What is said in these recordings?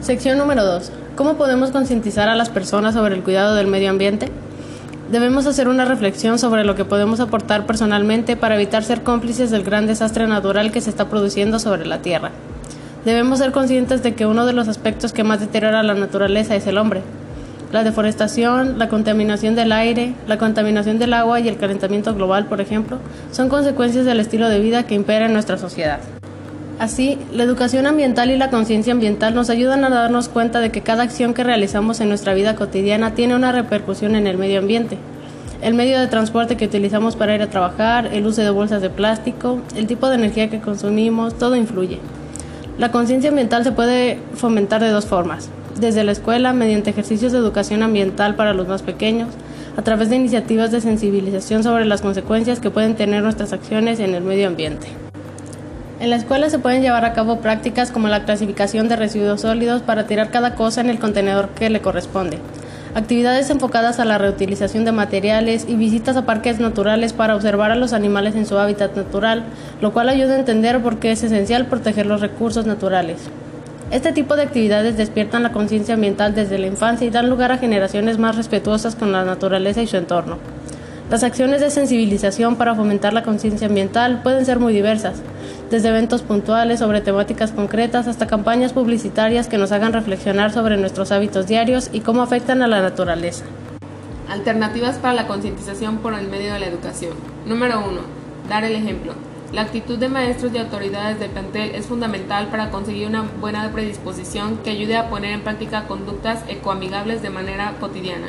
Sección número 2. ¿Cómo podemos concientizar a las personas sobre el cuidado del medio ambiente? Debemos hacer una reflexión sobre lo que podemos aportar personalmente para evitar ser cómplices del gran desastre natural que se está produciendo sobre la Tierra. Debemos ser conscientes de que uno de los aspectos que más deteriora la naturaleza es el hombre. La deforestación, la contaminación del aire, la contaminación del agua y el calentamiento global, por ejemplo, son consecuencias del estilo de vida que impera en nuestra sociedad. Así, la educación ambiental y la conciencia ambiental nos ayudan a darnos cuenta de que cada acción que realizamos en nuestra vida cotidiana tiene una repercusión en el medio ambiente. El medio de transporte que utilizamos para ir a trabajar, el uso de bolsas de plástico, el tipo de energía que consumimos, todo influye. La conciencia ambiental se puede fomentar de dos formas. Desde la escuela, mediante ejercicios de educación ambiental para los más pequeños, a través de iniciativas de sensibilización sobre las consecuencias que pueden tener nuestras acciones en el medio ambiente. En la escuela se pueden llevar a cabo prácticas como la clasificación de residuos sólidos para tirar cada cosa en el contenedor que le corresponde, actividades enfocadas a la reutilización de materiales y visitas a parques naturales para observar a los animales en su hábitat natural, lo cual ayuda a entender por qué es esencial proteger los recursos naturales. Este tipo de actividades despiertan la conciencia ambiental desde la infancia y dan lugar a generaciones más respetuosas con la naturaleza y su entorno. Las acciones de sensibilización para fomentar la conciencia ambiental pueden ser muy diversas, desde eventos puntuales sobre temáticas concretas hasta campañas publicitarias que nos hagan reflexionar sobre nuestros hábitos diarios y cómo afectan a la naturaleza. Alternativas para la concientización por el medio de la educación. Número 1. Dar el ejemplo. La actitud de maestros y autoridades del plantel es fundamental para conseguir una buena predisposición que ayude a poner en práctica conductas ecoamigables de manera cotidiana.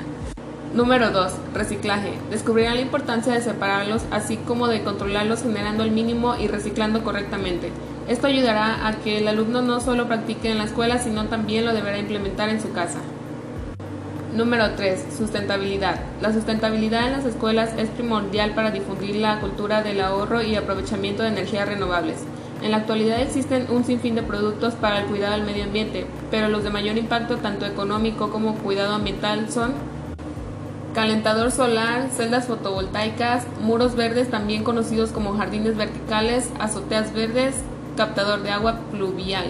Número 2. Reciclaje. Descubrirán la importancia de separarlos, así como de controlarlos generando el mínimo y reciclando correctamente. Esto ayudará a que el alumno no solo practique en la escuela, sino también lo deberá implementar en su casa. Número 3. Sustentabilidad. La sustentabilidad en las escuelas es primordial para difundir la cultura del ahorro y aprovechamiento de energías renovables. En la actualidad existen un sinfín de productos para el cuidado del medio ambiente, pero los de mayor impacto tanto económico como cuidado ambiental son calentador solar, celdas fotovoltaicas, muros verdes también conocidos como jardines verticales, azoteas verdes, captador de agua pluvial.